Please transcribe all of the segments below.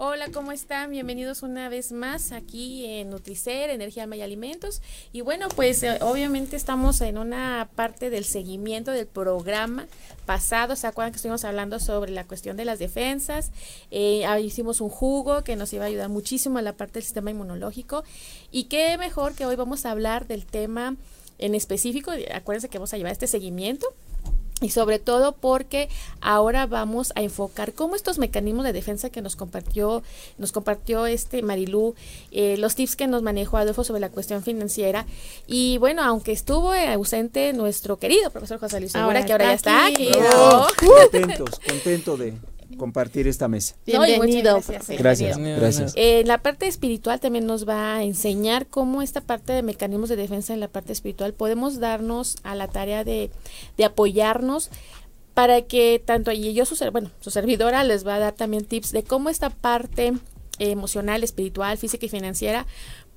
Hola, ¿cómo están? Bienvenidos una vez más aquí en Nutricer, Energía Alma y Alimentos. Y bueno, pues eh, obviamente estamos en una parte del seguimiento del programa pasado. ¿Se acuerdan que estuvimos hablando sobre la cuestión de las defensas? Eh, hicimos un jugo que nos iba a ayudar muchísimo a la parte del sistema inmunológico. Y qué mejor que hoy vamos a hablar del tema en específico. Acuérdense que vamos a llevar este seguimiento y sobre todo porque ahora vamos a enfocar cómo estos mecanismos de defensa que nos compartió nos compartió este Marilú eh, los tips que nos manejó Adolfo sobre la cuestión financiera. Y bueno aunque estuvo ausente nuestro querido profesor José Luis Segura que ahora ya está aquí, contentos contento de compartir esta mesa. Bienvenido. gracias. Gracias. Eh, la parte espiritual también nos va a enseñar cómo esta parte de mecanismos de defensa en la parte espiritual podemos darnos a la tarea de, de apoyarnos para que tanto y yo su bueno su servidora les va a dar también tips de cómo esta parte emocional espiritual física y financiera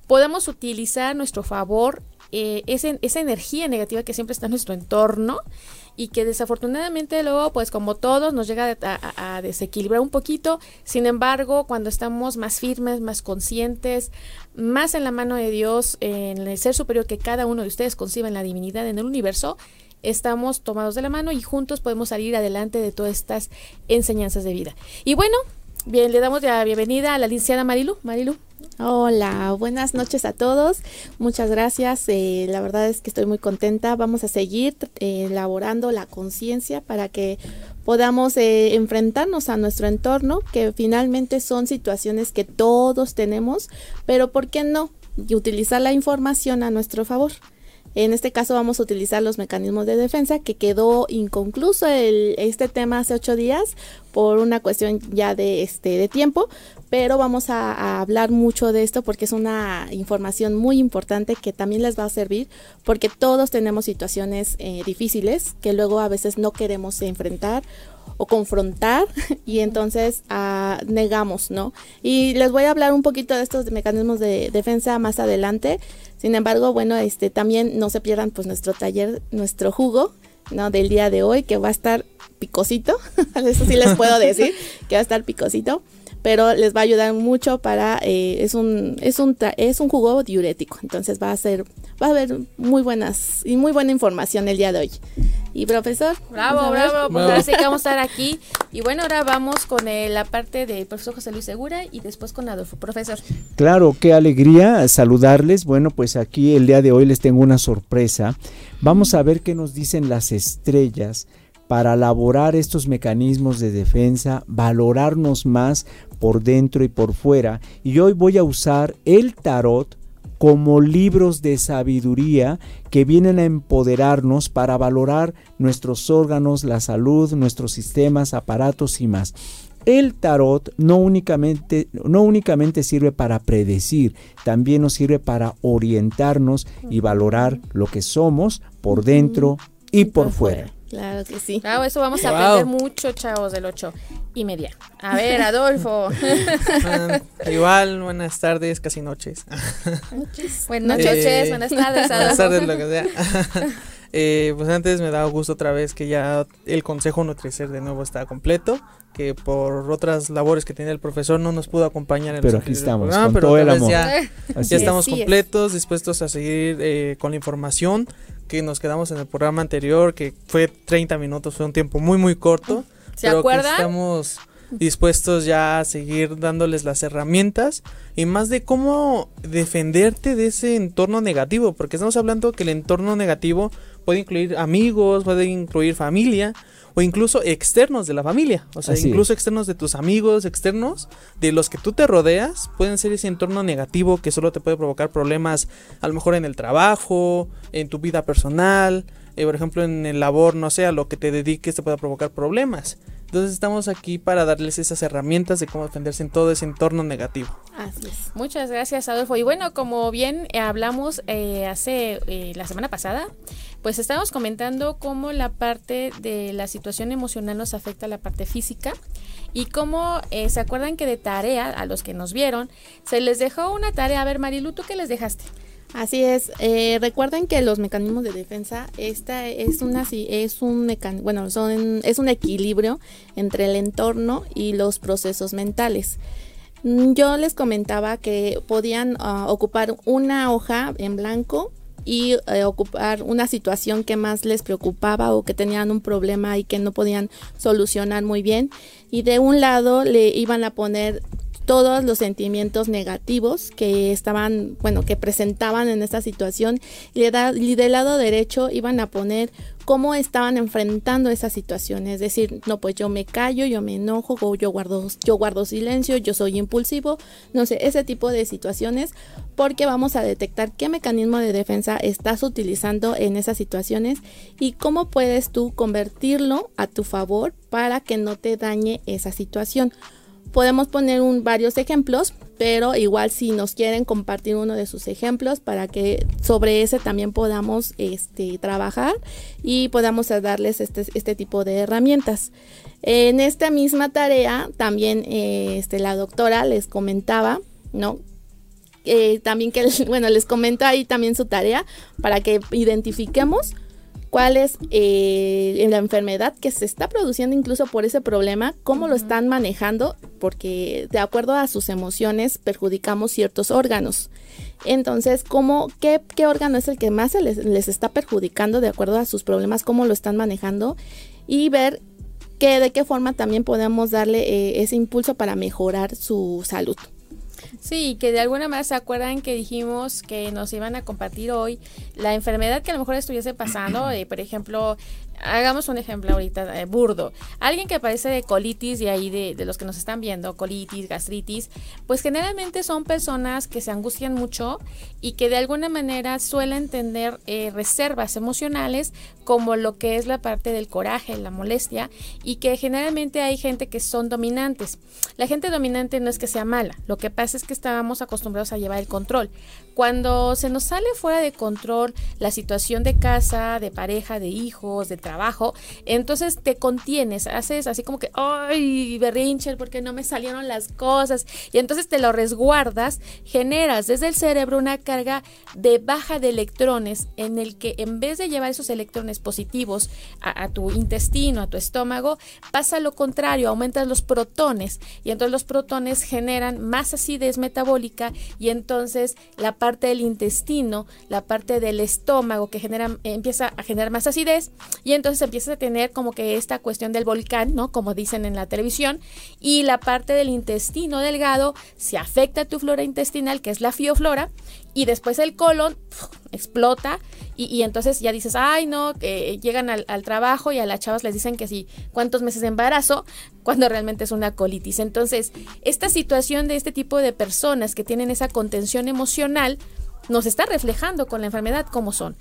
podemos utilizar a nuestro favor eh, esa energía negativa que siempre está en nuestro entorno y que desafortunadamente luego, pues como todos, nos llega a, desequilibrar un poquito. Sin embargo, cuando estamos más firmes, más conscientes, más en la mano de Dios, en el ser superior que cada uno de ustedes concibe en la divinidad, en el universo, estamos tomados de la mano y juntos podemos salir adelante de todas estas enseñanzas de vida. Y bueno, bien, le damos la bienvenida a la licenciada Marilu. Marilu. Hola, buenas noches a todos. Muchas gracias. Eh, la verdad es que estoy muy contenta. Vamos a seguir eh, elaborando la conciencia para que podamos eh, enfrentarnos a nuestro entorno, que finalmente son situaciones que todos tenemos, pero ¿por qué no? Y utilizar la información a nuestro favor. En este caso vamos a utilizar los mecanismos de defensa que quedó inconcluso este tema hace ocho días por una cuestión ya de, este, de tiempo, pero vamos a, hablar mucho de esto porque es una información muy importante que también les va a servir porque todos tenemos situaciones eh, difíciles que luego a veces no queremos enfrentar o confrontar y entonces ah, negamos, ¿no? Y les voy a hablar un poquito de estos mecanismos de defensa más adelante. Sin embargo, bueno, este también no se pierdan pues nuestro taller, nuestro jugo, ¿no? Del día de hoy que va a estar picosito, eso sí les puedo decir, que va a estar picosito pero les va a ayudar mucho para eh, es un es un es un jugo diurético. Entonces va a ser va a haber muy buenas y muy buena información el día de hoy. Y profesor bravo bravo pues ahora sí que vamos a estar aquí. Y bueno ahora vamos con eh, la parte del profesor José Luis Segura y después con Adolfo. Profesor. Claro qué alegría saludarles. Bueno pues aquí el día de hoy les tengo una sorpresa. Vamos a ver qué nos dicen las estrellas para elaborar estos mecanismos de defensa, valorarnos más por dentro y por fuera. Y hoy voy a usar el tarot como libros de sabiduría que vienen a empoderarnos para valorar nuestros órganos, la salud, nuestros sistemas, aparatos y más. El tarot no únicamente, no únicamente sirve para predecir, también nos sirve para orientarnos y valorar lo que somos por dentro y por fuera. Claro que sí. Claro, eso vamos a aprender mucho, chavos, del 8 y media. A ver, Adolfo. igual, buenas tardes, casi noches. Buenas noches, buenas tardes, Adolfo. Buenas tardes, lo que sea. Eh, pues antes me da gusto otra vez que ya el Consejo Nutricer de nuevo está completo, que por otras labores que tiene el profesor no nos pudo acompañar en Pero aquí estamos, con todo el amor. Ya, ya estamos completos, dispuestos a seguir eh, con la información que nos quedamos en el programa anterior, que fue 30 minutos, fue un tiempo muy, muy corto. ¿Se pero acuerdan? estamos dispuestos ya a seguir dándoles las herramientas y más de cómo defenderte de ese entorno negativo, porque estamos hablando que el entorno negativo puede incluir amigos, puede incluir familia o incluso externos de la familia, o sea, incluso externos de tus amigos, externos de los que tú te rodeas, pueden ser ese entorno negativo que solo te puede provocar problemas a lo mejor en el trabajo, en tu vida personal, eh, por ejemplo en el labor, no sé, a lo que te dediques te puede provocar problemas. Entonces estamos aquí para darles esas herramientas de cómo defenderse en todo ese entorno negativo. Así es. Muchas gracias, Adolfo. Y bueno, como bien eh, hablamos eh, hace eh, la semana pasada, pues estábamos comentando cómo la parte de la situación emocional nos afecta a la parte física y cómo se acuerdan que de tarea, a los que nos vieron, se les dejó una tarea. A ver, Marilu, ¿tú qué les dejaste? Así es. Eh, recuerden que los mecanismos de defensa, esta es una, es un bueno, son, es un equilibrio entre el entorno y los procesos mentales. Yo les comentaba que podían ah, ocupar una hoja en blanco y eh, ocupar una situación que más les preocupaba o que tenían un problema y que no podían solucionar muy bien. Y de un lado le iban a poner todos los sentimientos negativos que estaban, bueno, que presentaban en esta situación y, del lado derecho iban a poner cómo estaban enfrentando esa situación, es decir, no pues yo me callo, yo me enojo, yo guardo yo guardo silencio, yo soy impulsivo, no sé, ese tipo de situaciones porque vamos a detectar qué mecanismo de defensa estás utilizando en esas situaciones y cómo puedes tú convertirlo a tu favor para que no te dañe esa situación. Podemos poner varios ejemplos, pero igual si nos quieren compartir uno de sus ejemplos para que sobre ese también podamos este, trabajar y podamos darles este, este tipo de herramientas. En esta misma tarea también este, la doctora les comentaba, ¿no? Eh, también que, bueno, les comento ahí también su tarea para que identifiquemos cuál es eh, la enfermedad que se está produciendo incluso por ese problema, cómo lo están manejando, porque de acuerdo a sus emociones perjudicamos ciertos órganos. Entonces, ¿cómo, qué, órgano es el que más les, está perjudicando de acuerdo a sus problemas, cómo lo están manejando? Y ver que, de qué forma también podemos darle eh, ese impulso para mejorar su salud. Sí, que de alguna manera se acuerdan que dijimos que nos iban a compartir hoy la enfermedad que a lo mejor estuviese pasando, eh, por ejemplo, hagamos un ejemplo ahorita eh, burdo. Alguien que padece de colitis, y ahí de, de, los que nos están viendo, colitis, gastritis, pues generalmente son personas que se angustian mucho y que de alguna manera suelen tener eh, reservas emocionales como lo que es la parte del coraje, la molestia, y que generalmente hay gente que son dominantes. La gente dominante no es que sea mala, lo que pasa es que estábamos acostumbrados a llevar el control. Cuando se nos sale fuera de control la situación de casa, de pareja, de hijos, de trabajo, entonces te contienes, haces así como que, ay, berrinche, porque no me salieron las cosas, y entonces te lo resguardas, generas desde el cerebro una carga de baja de electrones en el que en vez de llevar esos electrones positivos a, a tu intestino, a tu estómago, pasa lo contrario, aumentas los protones, y entonces los protones generan más acidez metabólica, y entonces la parte del intestino, la parte del estómago que genera, empieza a generar más acidez y entonces empieza a tener como que esta cuestión del volcán, ¿no? Como dicen en la televisión, y la parte del intestino delgado se afecta a tu flora intestinal, que es la fioflora, y después el colon explota y, entonces ya dices, ay no, que llegan al, al, trabajo y a las chavas les dicen que sí, cuántos meses de embarazo, cuando realmente es una colitis. Entonces, esta situación de este tipo de personas que tienen esa contención emocional nos está reflejando con la enfermedad como son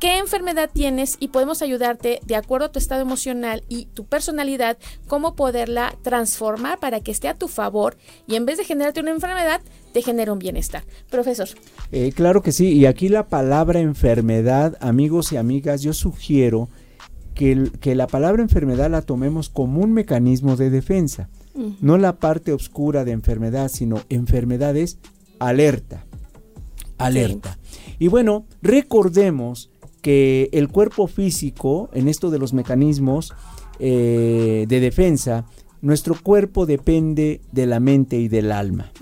qué enfermedad tienes y podemos ayudarte de acuerdo a tu estado emocional y tu personalidad, cómo poderla transformar para que esté a tu favor y en vez de generarte una enfermedad, te genere un bienestar. Profesor. Eh, claro que sí, y aquí la palabra enfermedad, amigos y amigas, yo sugiero que, que la palabra enfermedad la tomemos como un mecanismo de defensa, no la parte oscura de enfermedad, sino enfermedad es alerta, alerta. Y bueno, recordemos que el cuerpo físico, en esto de los mecanismos eh, de defensa, nuestro cuerpo depende de la mente y del alma.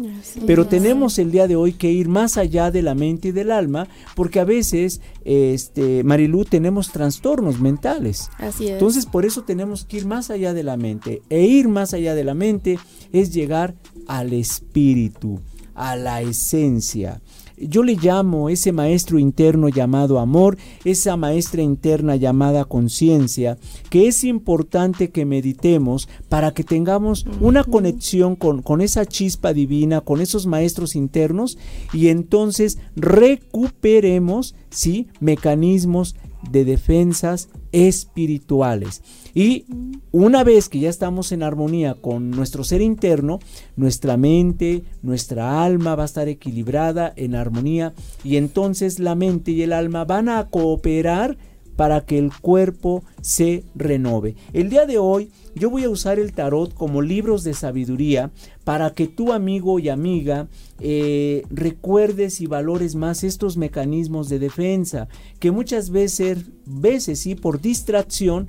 Pero tenemos el día de hoy que ir más allá de la mente y del alma, porque a veces, este, Marilú, tenemos trastornos mentales. Así es. Entonces, por eso tenemos que ir más allá de la mente. E ir más allá de la mente es llegar al espíritu, a la esencia. Yo le llamo ese maestro interno llamado amor, esa maestra interna llamada conciencia, que es importante que meditemos para que tengamos una conexión con, con esa chispa divina, con esos maestros internos y entonces recuperemos ¿sí? mecanismos de defensas espirituales. Y una vez que ya estamos en armonía con nuestro ser interno, nuestra mente, nuestra alma va a estar equilibrada en armonía y entonces la mente y el alma van a cooperar para que el cuerpo se renove. El día de hoy yo voy a usar el tarot como libros de sabiduría para que tu amigo y amiga eh, recuerdes y valores más estos mecanismos de defensa que muchas veces, veces sí, por distracción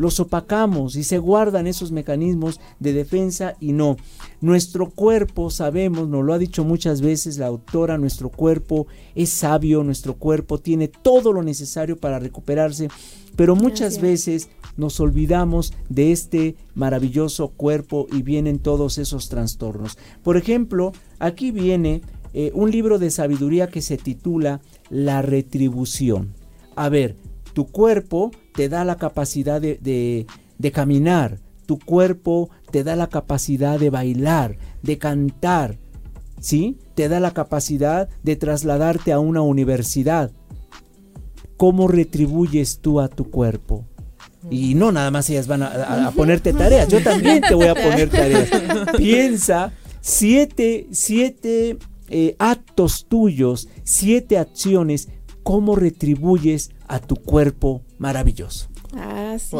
los opacamos y se guardan esos mecanismos de defensa y no. Nuestro cuerpo, sabemos, nos lo ha dicho muchas veces la autora, nuestro cuerpo es sabio, nuestro cuerpo tiene todo lo necesario para recuperarse, pero muchas veces nos olvidamos de este maravilloso cuerpo y vienen todos esos trastornos. Por ejemplo, aquí viene eh, un libro de sabiduría que se titula La retribución. A ver, tu cuerpo te da la capacidad de, caminar, tu cuerpo te da la capacidad de bailar, de cantar, ¿sí? Te da la capacidad de trasladarte a una universidad. ¿Cómo retribuyes tú a tu cuerpo? Y no nada más ellas van a, ponerte tareas, yo también te voy a poner tareas. Piensa siete, siete eh, actos tuyos, siete acciones, cómo retribuyes a tu cuerpo maravilloso. Así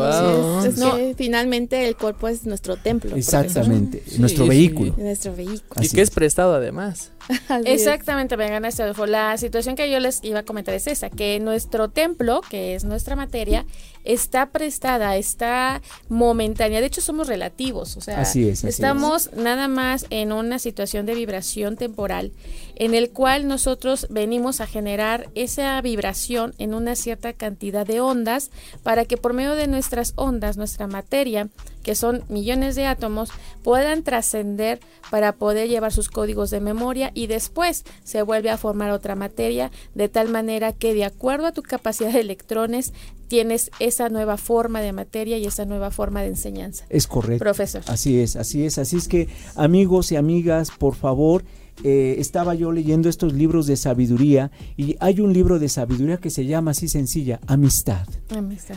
es. que finalmente el cuerpo es nuestro templo. Exactamente, nuestro vehículo. Nuestro vehículo. y que es prestado además. Exactamente, vengan a La situación que yo les iba a comentar es esa, que nuestro templo, que es nuestra materia, está prestada, está momentánea. De hecho, somos relativos. O sea, estamos nada más en una situación de vibración temporal en el cual nosotros venimos a generar esa vibración en una cierta cantidad de ondas para que por medio de nuestras ondas, nuestra materia, que son millones de átomos, puedan trascender para poder llevar sus códigos de memoria y después se vuelve a formar otra materia de tal manera que de acuerdo a tu capacidad de electrones tienes esa nueva forma de materia y esa nueva forma de enseñanza. Es correcto. Profesor. Así es, así es. Así es que amigos y amigas, por favor, eh, estaba yo leyendo estos libros de sabiduría y hay un libro de sabiduría que se llama así sencilla, amistad.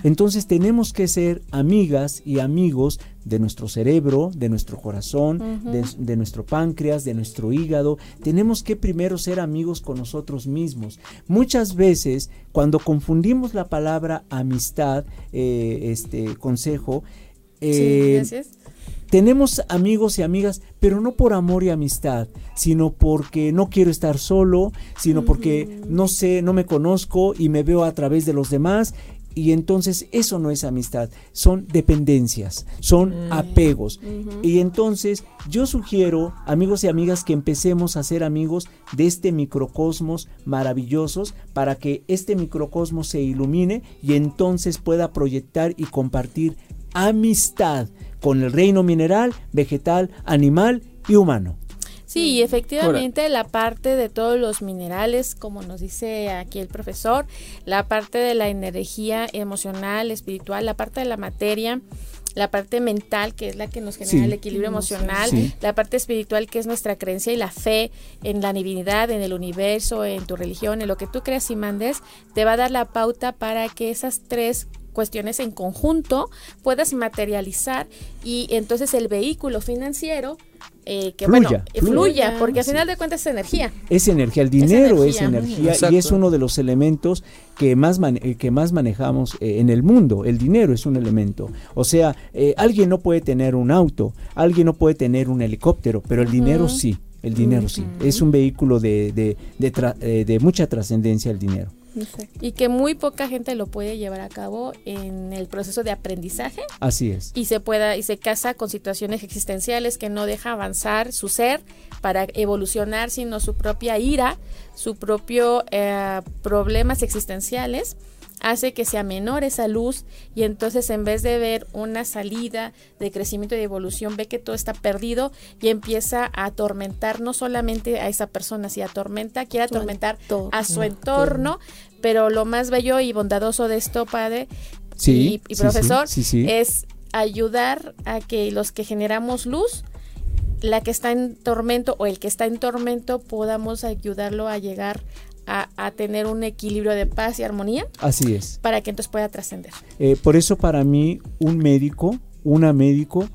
Entonces tenemos que ser amigas y amigos de nuestro cerebro, de nuestro corazón, de, nuestro páncreas, de nuestro hígado. Tenemos que primero ser amigos con nosotros mismos. Muchas veces cuando confundimos la palabra amistad, eh, este consejo, eh, tenemos amigos y amigas, pero no por amor y amistad, sino porque no quiero estar solo, sino porque no sé, no me conozco y me veo a través de los demás. Y entonces eso no es amistad, son dependencias, son mm. apegos. Y entonces yo sugiero, amigos y amigas, que empecemos a ser amigos de este microcosmos maravillosos para que este microcosmos se ilumine y entonces pueda proyectar y compartir amistad con el reino mineral, vegetal, animal y humano. Sí, efectivamente la parte de todos los minerales, como nos dice aquí el profesor, la parte de la energía emocional, espiritual, la parte de la materia, la parte mental, que es la que nos genera el equilibrio emocional, la parte espiritual, que es nuestra creencia y la fe en la divinidad, en el universo, en tu religión, en lo que tú creas y mandes, te va a dar la pauta para que esas tres cuestiones en conjunto puedas materializar y entonces el vehículo financiero eh, que fluya, bueno, fluya, porque al final de cuentas es energía. Es energía, el dinero es energía, y es uno de los elementos que más, eh, que más manejamos eh, en el mundo. El dinero es un elemento. O sea, alguien no puede tener un auto, alguien no puede tener un helicóptero, pero el dinero sí. El dinero sí. Es un vehículo de, de, de mucha trascendencia el dinero. Y que muy poca gente lo puede llevar a cabo en el proceso de aprendizaje. Así es. Y se pueda y se casa con situaciones existenciales que no deja avanzar su ser para evolucionar, sino su propia ira, su propio eh, problemas existenciales hace que sea menor esa luz y entonces en vez de ver una salida de crecimiento y de evolución, ve que todo está perdido y empieza a atormentar no solamente a esa persona, si atormenta, quiere atormentar a su entorno, pero lo más bello y bondadoso de esto, padre y, profesor, es ayudar a que los que generamos luz, la que está en tormento o el que está en tormento, podamos ayudarlo a llegar a, a tener un equilibrio de paz y armonía Así es. para que entonces pueda trascender. Eh, por eso para mí un médico, una médico,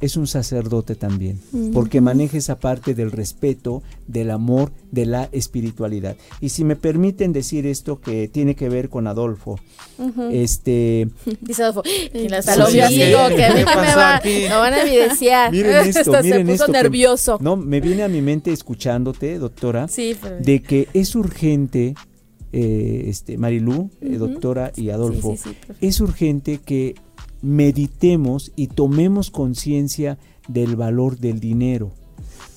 es un sacerdote también, porque maneja esa parte del respeto, del amor, de la espiritualidad. Y si me permiten decir esto que tiene que ver con Adolfo, este, Dice Adolfo, como que a mí ¿Qué no me pasó va, aquí? no van a evidenciar. miren esto, Hasta miren se puso esto que- nervioso. no, me viene a mi mente escuchándote, doctora, Sí, pero- de que es urgente, eh, este, Marilú, eh, doctora y Adolfo, Sí, sí, sí, profe. es urgente que meditemos y tomemos conciencia del valor del dinero,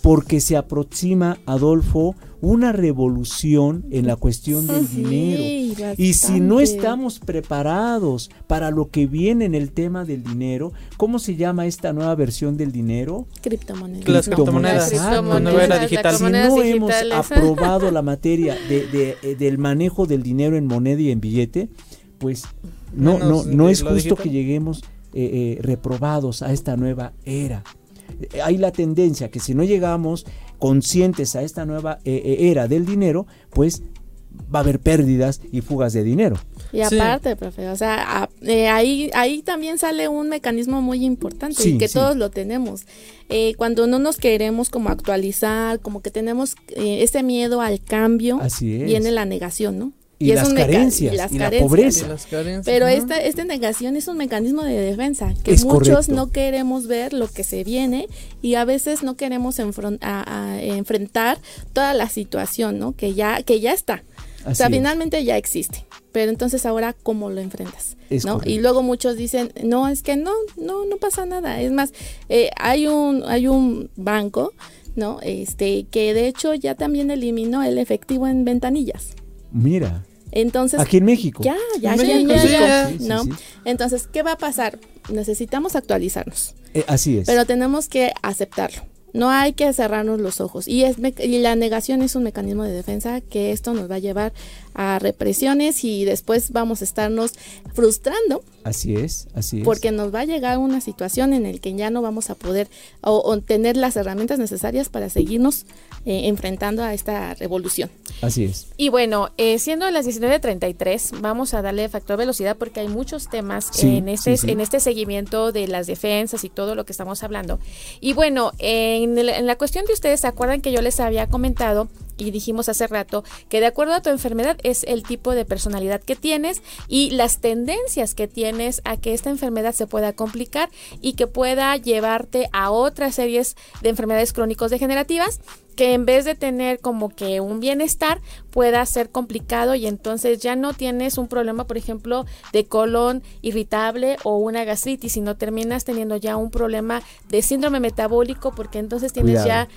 porque se aproxima, Adolfo, una revolución en la cuestión del Sí, dinero. Y si no estamos preparados para lo que viene en el tema del dinero, ¿cómo se llama esta nueva versión del dinero? Criptomonedas. Las criptomonedas. Criptomonedas. La nueva era Las digital. Si no hemos aprobado la materia de, de- eh, del manejo del dinero en moneda y en billete, pues no, no, no es justo digital. que lleguemos eh, eh, reprobados a esta nueva era. Eh, Hay la tendencia que si no llegamos conscientes a esta nueva eh, eh, era del dinero, pues va a haber pérdidas y fugas de dinero. Y Sí. aparte, profe, o sea, a- eh, ahí, ahí también sale un mecanismo muy importante Sí, y que sí. todos lo tenemos. Eh, cuando no nos queremos como actualizar, como que tenemos eh, ese miedo al cambio, Así es. viene la negación, ¿no? Y, es las carencias y las la carencias. Y pobreza. las carencias, Pero esta, esta negación es un mecanismo de defensa, que Es muchos correcto. no queremos ver lo que se viene y a veces no queremos enfron- a- a enfrentar toda la situación, ¿no? Que ya, que ya está. o sea, es. finalmente ya existe. Pero entonces ahora, ¿cómo lo enfrentas? Es ¿no? correcto. Y luego muchos dicen, no, es que no, no, no pasa nada. Es más, eh, hay un, hay un banco, ¿no? Este, que de hecho ya también eliminó el efectivo en ventanillas. Mira, Entonces, aquí en México. ya, ya, En aquí en México. Sí, sí, ¿no? sí. Entonces, ¿qué va a pasar? Necesitamos actualizarnos, Eh, así es. pero tenemos que aceptarlo. No hay que cerrarnos los ojos. Y, es y la negación es un mecanismo de defensa que esto nos va a llevar a represiones y después vamos a estarnos frustrando así es, así es. porque nos va a llegar una situación en la que ya no vamos a poder o, o tener las herramientas necesarias para seguirnos eh, enfrentando a esta revolución. Así es. Y bueno, eh, siendo las 19.33, vamos a darle factor velocidad porque hay muchos temas Sí, en, este, sí, sí. en este seguimiento de las defensas y todo lo que estamos hablando. Y bueno, en, en la cuestión de ustedes, ¿se acuerdan que yo les había comentado y dijimos hace rato que de acuerdo a tu enfermedad es el tipo de personalidad que tienes y las tendencias que tienes a que esta enfermedad se pueda complicar y que pueda llevarte a otras series de enfermedades crónicos degenerativas que en vez de tener como que un bienestar pueda ser complicado y entonces ya no tienes un problema, por ejemplo, de colon irritable o una gastritis, sino terminas teniendo ya un problema de síndrome metabólico porque entonces tienes Cuidado. ya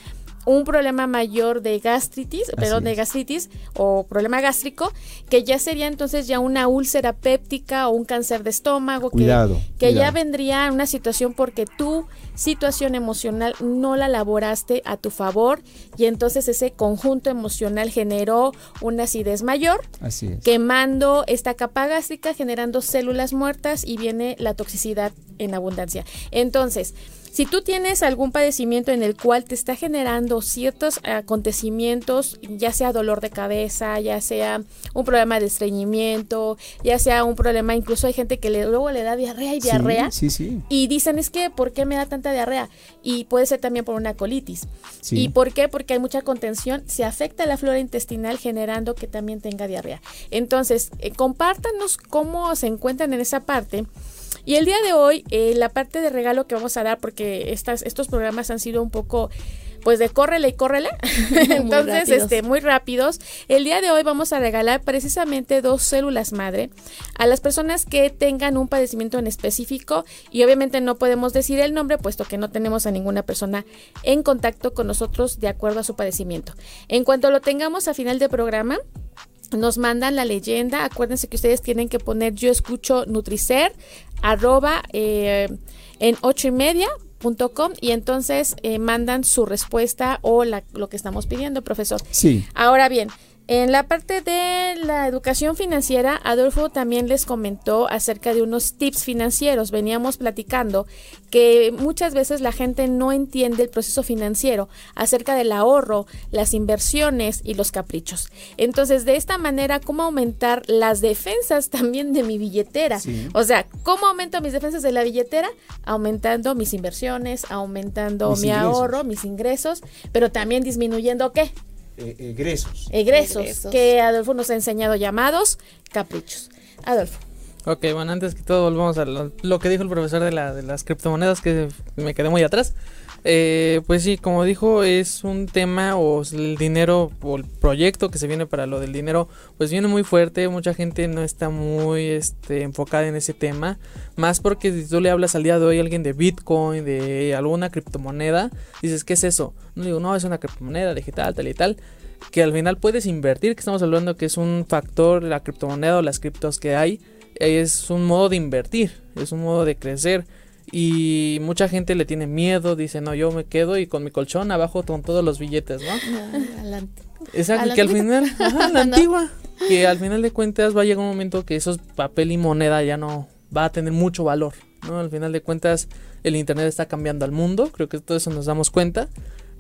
un problema mayor de gastritis, perdón, de gastritis o problema gástrico, que ya sería entonces ya una úlcera péptica o un cáncer de estómago, que- Cuidado, que, ya cuidado. vendría una situación porque tu situación emocional no la elaboraste a tu favor y entonces ese conjunto emocional generó una acidez mayor Así es. quemando esta capa gástrica, generando células muertas y viene la toxicidad en abundancia. Entonces, si tú tienes algún padecimiento en el cual te está generando ciertos acontecimientos, ya sea dolor de cabeza, ya sea un problema de estreñimiento, ya sea un problema, incluso hay gente que le, luego le da diarrea y diarrea. Sí, sí. Y dicen, es que, ¿por qué me da tanta diarrea? Y puede ser también por una colitis. Sí. ¿Y por qué? Porque hay mucha contención, se afecta la flora intestinal generando que también tenga diarrea. Entonces, eh, compártanos cómo se encuentran en esa parte. Y el día de hoy, eh, la parte de regalo que vamos a dar, porque estas, estos programas han sido un poco pues de córrele y córrele. Entonces, este, muy rápidos. El día de hoy vamos a regalar precisamente dos células madre a las personas que tengan un padecimiento en específico y obviamente no podemos decir el nombre puesto que no tenemos a ninguna persona en contacto con nosotros de acuerdo a su padecimiento. En cuanto lo tengamos a final de programa, nos mandan la leyenda. Acuérdense que ustedes tienen que poner yo escucho Nutricer arroba eh, en ocho y media punto com, y entonces eh, mandan su respuesta o la- lo que estamos pidiendo, profesor. Sí. Ahora bien, En la parte de la educación financiera, Adolfo también les comentó acerca de unos tips financieros. Veníamos platicando que muchas veces la gente no entiende el proceso financiero acerca del ahorro, las inversiones y los caprichos. Entonces, de esta manera, ¿cómo aumentar las defensas también de mi billetera? O sea, ¿cómo aumento mis defensas de la billetera? Aumentando mis inversiones, aumentando mi ahorro, mis ingresos, pero también disminuyendo qué? Eh, egresos. egresos. que Adolfo nos ha enseñado llamados caprichos. Adolfo. Ok, bueno, antes que todo volvamos a lo, que dijo el profesor de, la, de las criptomonedas, que me quedé muy atrás. Eh, pues sí, como dijo, es un tema o el dinero o el proyecto que se viene para lo del dinero, pues viene muy fuerte. Mucha gente no está muy este, enfocada en ese tema. Más porque si tú le hablas al día de hoy a alguien de Bitcoin, de alguna criptomoneda, dices, ¿qué es eso? No digo, no, es una criptomoneda digital, tal y tal. Que al final puedes invertir, que estamos hablando que es un factor, la criptomoneda o las criptos que hay, es un modo de invertir, es un modo de crecer y mucha gente le tiene miedo, dice, no, yo me quedo y con mi colchón abajo con todos los billetes, ¿no? Exacto, que al final, la antigua, que al final de cuentas va a llegar un momento que esos papel y moneda ya no va a tener mucho valor, ¿no? Al final de cuentas el internet está cambiando al mundo, creo que todo eso nos damos cuenta.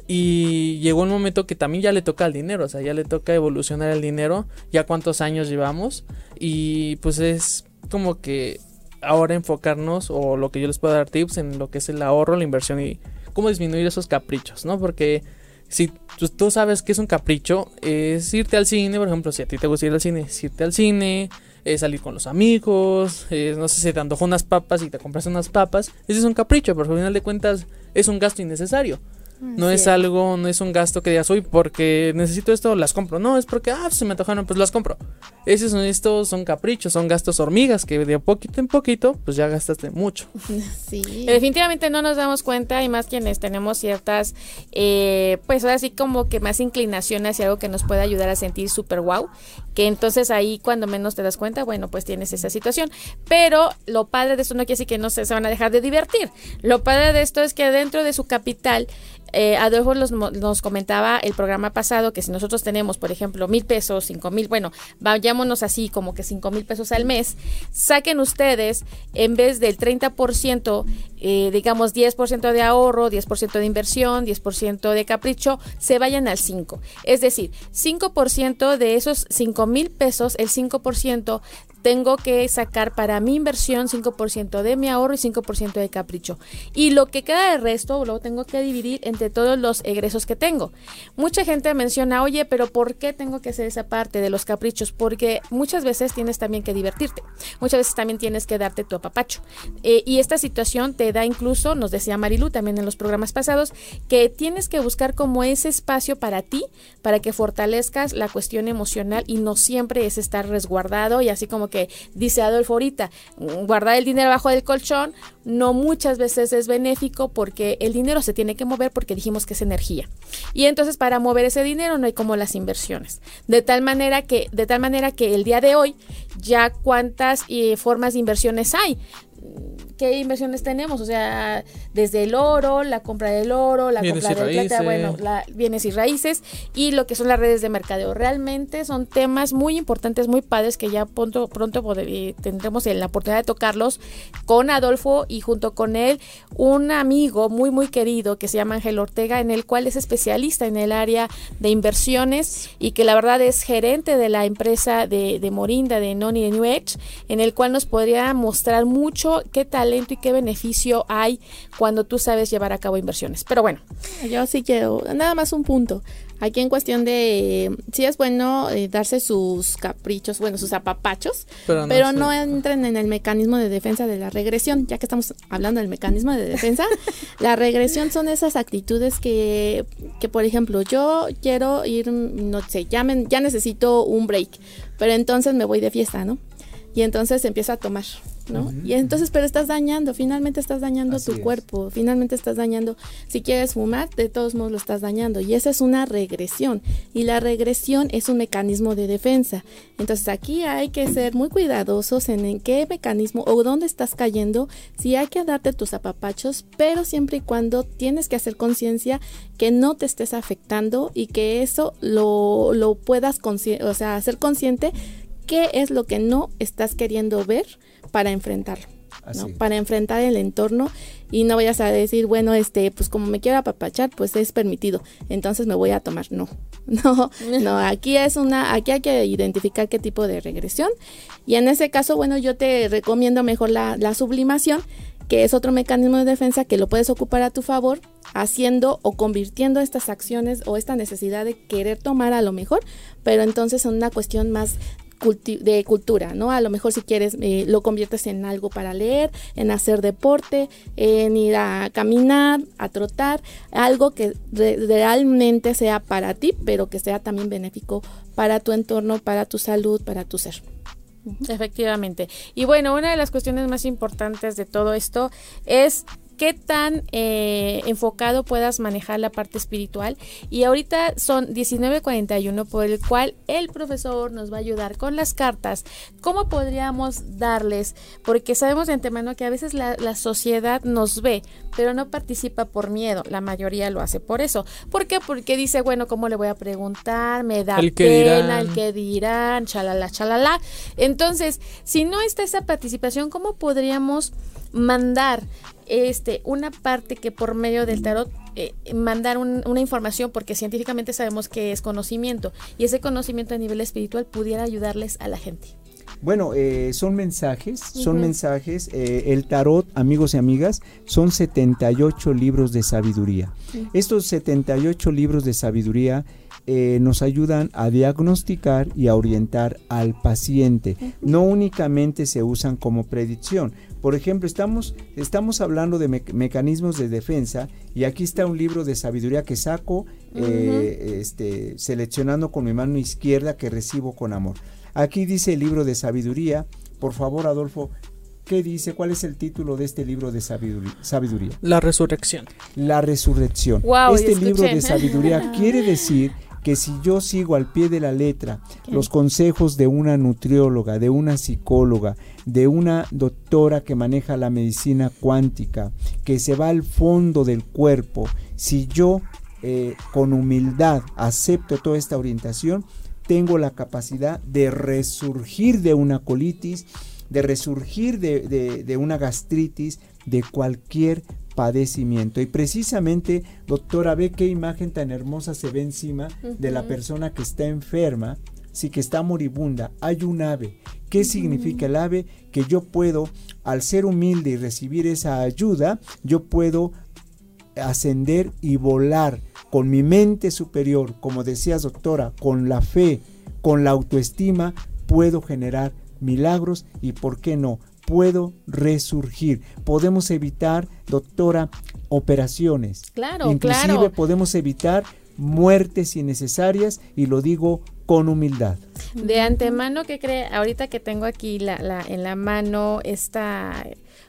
Y llegó un momento que también ya le toca al dinero, o sea, ya le toca evolucionar el dinero, ya cuántos años llevamos. Y pues es como que ahora enfocarnos o lo que yo les puedo dar tips en lo que es el ahorro, la inversión y cómo disminuir esos caprichos, ¿no? Porque si tú, sabes que es un capricho, es irte al cine, por ejemplo, si a ti te gusta ir al cine, es irte al cine, es salir con los amigos, no sé si te antojó unas papas y te compras unas papas, ese es un capricho, pero al final de cuentas es un gasto innecesario. No es algo, no es un gasto que digas, uy, porque necesito esto, las compro. No, es porque, ah, se me antojaron, pues las compro. Esos son estos, son caprichos, son gastos hormigas que de poquito en poquito, pues ya gastaste mucho. Sí. Definitivamente no nos damos cuenta, y más quienes tenemos ciertas, eh, pues así como que más inclinación hacia algo que nos puede ayudar a sentir súper wow, que entonces ahí cuando menos te das cuenta, bueno, pues tienes esa situación. Pero lo padre de esto no quiere decir que no se, se van a dejar de divertir. Lo padre de esto es que dentro de su capital, eh, Adolfo nos comentaba el programa pasado que si nosotros tenemos, por ejemplo, mil pesos, cinco mil, bueno, vayámonos así como que cinco mil pesos al mes, saquen ustedes en vez del 30%, eh, digamos 10% de ahorro, 10% de inversión, 10% de capricho, se vayan al 5. Es decir, 5% de esos cinco mil pesos, el 5% tengo que sacar para mi inversión 5% de mi ahorro y 5% de capricho. Y lo que queda de resto lo tengo que dividir entre todos los egresos que tengo. Mucha gente menciona, oye, pero ¿por qué tengo que hacer esa parte de los caprichos? Porque muchas veces tienes también que divertirte. Muchas veces también tienes que darte tu apapacho. Eh, y esta situación te da incluso, nos decía Marilu también en los programas pasados, que tienes que buscar como ese espacio para ti, para que fortalezcas la cuestión emocional y no siempre es estar resguardado y así como que dice Adolfo ahorita, guardar el dinero abajo del colchón no muchas veces es benéfico porque el dinero se tiene que mover porque dijimos que es energía. Y entonces para mover ese dinero no hay como las inversiones. De tal manera que de tal manera que el día de hoy ya cuántas eh, formas de inversiones hay qué inversiones tenemos, o sea, desde el oro, la compra del oro, la compra del plata, bueno, la, bienes y raíces y lo que son las redes de mercadeo. Realmente son temas muy importantes, muy padres que ya pronto, pronto eh, tendremos la oportunidad de tocarlos con Adolfo y junto con él un amigo muy muy querido que se llama Ángel Ortega, en el cual es especialista en el área de inversiones y que la verdad es gerente de la empresa de, de Morinda, de Noni de New Edge, en el cual nos podría mostrar mucho qué talento y qué beneficio hay cuando tú sabes llevar a cabo inversiones. Pero bueno. Yo sí quiero, nada más un punto. Aquí en cuestión de, sí es bueno eh, darse sus caprichos, bueno, sus apapachos, pero no, entren en el mecanismo de defensa de la regresión, ya que estamos hablando del mecanismo de defensa. la regresión son esas actitudes que, que, por ejemplo, yo quiero ir, no sé, ya, ya necesito un break, pero entonces me voy de fiesta, ¿no? Y entonces empiezo a tomar ¿no? Y entonces, pero estás dañando, finalmente estás dañando tu cuerpo, finalmente estás dañando, si quieres fumar, de todos modos lo estás dañando. Y esa es una regresión. Y la regresión es un mecanismo de defensa. Entonces aquí hay que ser muy cuidadosos en, en qué mecanismo o dónde estás cayendo. Si hay que darte tus apapachos, pero siempre y cuando tienes que hacer conciencia que no te estés afectando y que eso lo, lo puedas, o sea, hacer consciente qué es lo que no estás queriendo ver para enfrentarlo. ¿no? Para enfrentar el entorno y no vayas a decir, bueno, este, pues como me quiero apapachar, pues es permitido, entonces me voy a tomar. No, no, no, aquí es una, aquí hay que identificar qué tipo de regresión y en ese caso, bueno, yo te recomiendo mejor la, la sublimación, que es otro mecanismo de defensa que lo puedes ocupar a tu favor haciendo o convirtiendo estas acciones o esta necesidad de querer tomar a lo mejor, pero entonces en una cuestión más de cultura, ¿no? A lo mejor si quieres eh, lo conviertes en algo para leer, en hacer deporte, en ir a caminar, a trotar, algo que realmente sea para ti, pero que sea también benéfico para tu entorno, para tu salud, para tu ser. Efectivamente. Y bueno, una de las cuestiones más importantes de todo esto es qué tan eh, enfocado puedas manejar la parte espiritual. Y ahorita son 19.41 por el cual el profesor nos va a ayudar con las cartas. ¿Cómo podríamos darles? Porque sabemos de antemano que a veces la, sociedad nos ve, pero no participa por miedo. La mayoría lo hace por eso. ¿Por qué? Porque dice, bueno, ¿cómo le voy a preguntar? Me da pena, el que dirán, chalala, chalala. Entonces, si no está esa participación, ¿cómo podríamos mandar este, una parte que por medio del tarot eh, mandar una información porque científicamente sabemos que es conocimiento y ese conocimiento a nivel espiritual pudiera ayudarles a la gente. Bueno, eh, son mensajes, son mensajes. Eh, el tarot, amigos y amigas, son 78 libros de sabiduría. Estos 78 libros de sabiduría nos ayudan a diagnosticar y a orientar al paciente. No únicamente se usan como predicción. Por ejemplo, estamos, estamos hablando de mecanismos de defensa y aquí está un libro de sabiduría que saco eh, este, seleccionando con mi mano izquierda que recibo con amor. Aquí dice el libro de sabiduría. Por favor, Adolfo, ¿Qué dice? ¿Cuál es el título de este libro de sabiduría? La resurrección. La resurrección. este libro de sabiduría quiere decir que si yo sigo al pie de la letra los consejos de una nutrióloga, de una psicóloga, de una doctora que maneja la medicina cuántica, que se va al fondo del cuerpo, si yo eh, con humildad acepto toda esta orientación, tengo la capacidad de resurgir de una colitis, de resurgir de, de una gastritis, de cualquier padecimiento. Y precisamente, doctora, ve qué imagen tan hermosa se ve encima de la persona que está enferma, sí que está moribunda. Hay un ave. ¿Qué significa el ave? Que yo puedo, al ser humilde y recibir esa ayuda, yo puedo ascender y volar con mi mente superior, como decías doctora, con la fe, con la autoestima, puedo generar milagros y, ¿por qué no?, puedo resurgir. Podemos evitar, doctora, operaciones. Claro, Inclusive podemos evitar muertes innecesarias y lo digo con humildad. De antemano, ¿qué cree? Ahorita que tengo aquí la, la, en la mano esta,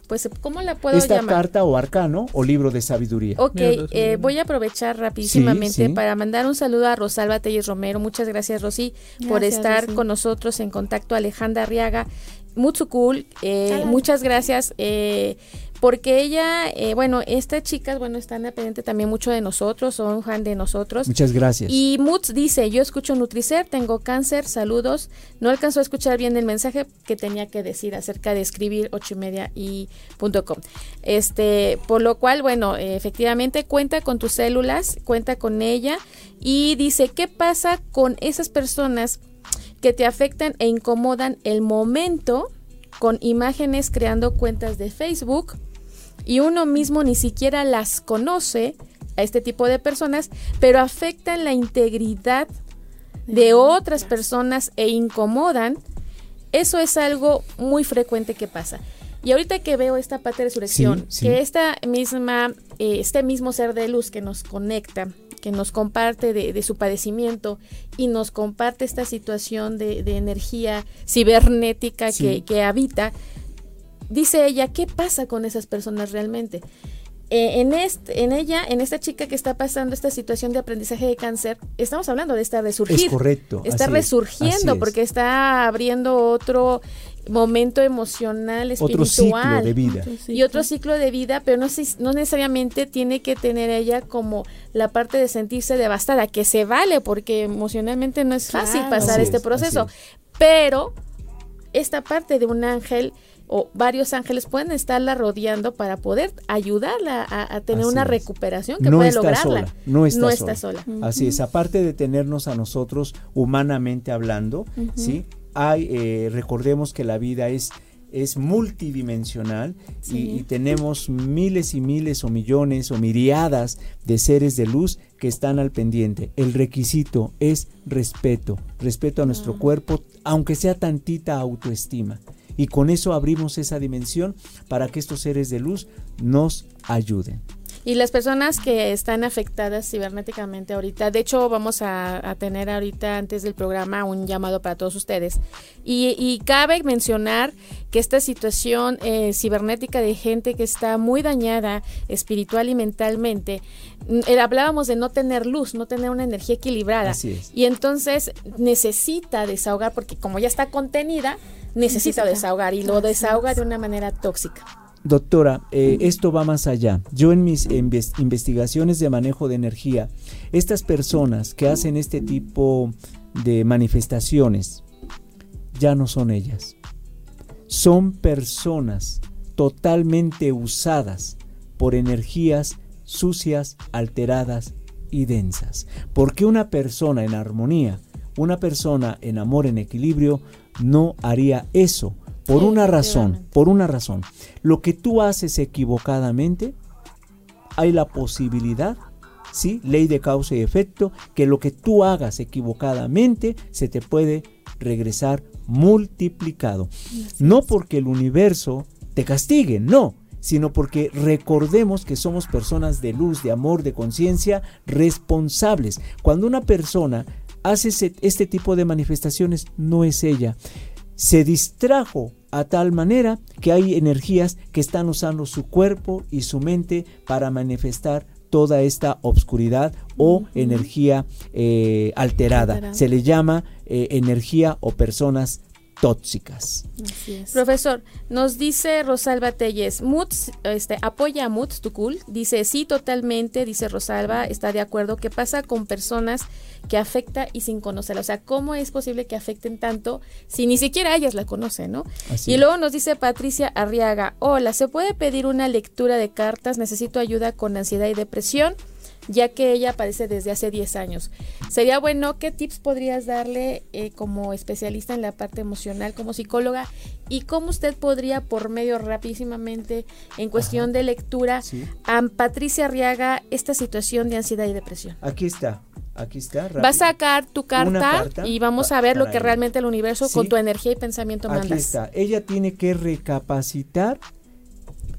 pues, ¿cómo la puedo esta carta o arcano o libro de sabiduría. Ok, eh, voy a aprovechar rapidísimamente para mandar un saludo a Rosalba Telles Romero. Muchas gracias, Rosy, por estar con nosotros en contacto. Alejandra Arriaga mucho cool. Eh, muchas gracias. Eh, porque ella, eh, bueno, estas chicas, bueno, están dependientes también mucho de nosotros, son fan de nosotros. Muchas gracias. Y Mutz dice, yo escucho Nutricer, tengo cáncer, saludos. No alcanzó a escuchar bien el mensaje que tenía que decir acerca de escribir ocho y media y punto com. Este, por lo cual, bueno, efectivamente cuenta con tus células, cuenta con ella y dice, ¿qué pasa con esas personas que te afectan e incomodan el momento con imágenes creando cuentas de Facebook y uno mismo ni siquiera las conoce a este tipo de personas, pero afectan la integridad de otras personas e incomodan, eso es algo muy frecuente que pasa. Y ahorita que veo esta parte de resurrección, que esta misma, eh, este mismo ser de luz que nos conecta, que nos comparte de, su padecimiento y nos comparte esta situación de, energía cibernética que, habita, dice ella, ¿qué pasa con esas personas realmente? Eh, en, este, en ella, en esta chica que está pasando esta situación de aprendizaje de cáncer, estamos hablando de esta resurgir. Es correcto. Está resurgiendo porque está abriendo otro momento emocional, espiritual. Otro ciclo de vida. Y otro ciclo de vida, pero no, no necesariamente tiene que tener ella como la parte de sentirse devastada, que se vale porque emocionalmente no es fácil pasar este proceso. Pero esta parte de un ángel o varios ángeles pueden estarla rodeando para poder ayudarla a, tener una recuperación que puede lograrla. no está, sola. Así es, aparte de tenernos a nosotros humanamente hablando, ¿sí? Hay, eh, recordemos que la vida es es multidimensional y, tenemos miles y miles o millones o miriadas de seres de luz que están al pendiente. El requisito es respeto, respeto a nuestro cuerpo, aunque sea tantita autoestima. Y con eso abrimos esa dimensión para que estos seres de luz nos ayuden. Y las personas que están afectadas cibernéticamente ahorita, de hecho vamos a, tener ahorita antes del programa un llamado para todos ustedes. Y, cabe mencionar que esta situación eh, cibernética de gente que está muy dañada espiritual y mentalmente, mm, eh, hablábamos de no tener luz, no tener una energía equilibrada. Y entonces necesita desahogar porque como ya está contenida, necesita, desahogar y lo desahoga de una manera tóxica. Doctora, eh, esto va más allá. Yo en mis investigaciones de manejo de energía, estas personas que hacen este tipo de manifestaciones ya no son ellas. Son personas totalmente usadas por energías sucias, alteradas y densas. Porque una persona en armonía, una persona en amor, en equilibrio, no haría eso por una razón, por una razón. Lo que tú haces equivocadamente, hay la posibilidad, ¿sí? Ley de causa y efecto, que lo que tú hagas equivocadamente se te puede regresar multiplicado. No porque el universo te castigue, no, sino porque recordemos que somos personas de luz, de amor, de conciencia, responsables. Cuando una persona hace este tipo de manifestaciones, no es ella se distrajo a tal manera que hay energías que están usando su cuerpo y su mente para manifestar toda esta obscuridad o energía eh, alterada. Se le llama eh, energía o personas tóxicas. Profesor, nos dice Rosalba Telles, Muts, este, apoya a Muts, tu cool. Dice, sí, totalmente, dice Rosalba, está de acuerdo. ¿Qué pasa con personas que afecta y sin conocerla? O sea, ¿cómo es posible que afecten tanto si ni siquiera ellas la conocen, no? y luego nos dice Patricia Arriaga, hola, ¿se puede pedir una lectura de cartas? Necesito ayuda con ansiedad y depresión ya que ella aparece desde hace 10 años. Sería bueno, ¿qué tips podrías darle eh, como especialista en la parte emocional, como psicóloga? ¿Y cómo usted podría, por medio rapidísimamente, en cuestión de lectura, a Patricia Arriaga esta situación de ansiedad y depresión? Aquí está. Aquí está. Va a sacar tu carta, y vamos a ver lo que realmente el universo con tu energía y pensamiento mandas. Aquí está. Ella tiene que recapacitar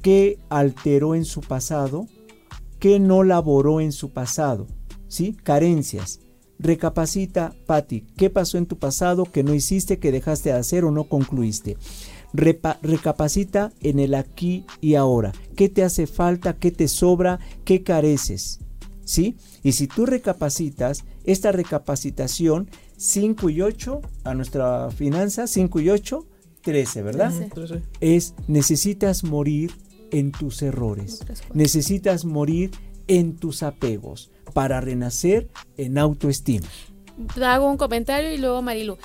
qué alteró en su pasado ¿Qué no laboró en su pasado? ¿Sí? Carencias. Recapacita, Patti, ¿qué pasó en tu pasado que no hiciste, que dejaste de hacer o no concluiste? recapacita en el aquí y ahora. ¿Qué te hace falta? ¿Qué te sobra? ¿Qué careces? ¿Sí? Y si tú recapacitas, esta recapacitación 5 y 8 a nuestra finanza, 5 y 8, 13, ¿verdad? Es necesitas morir en tus errores. Necesitas morir en tus apegos para renacer en autoestima. Hago un comentario y luego Marilu.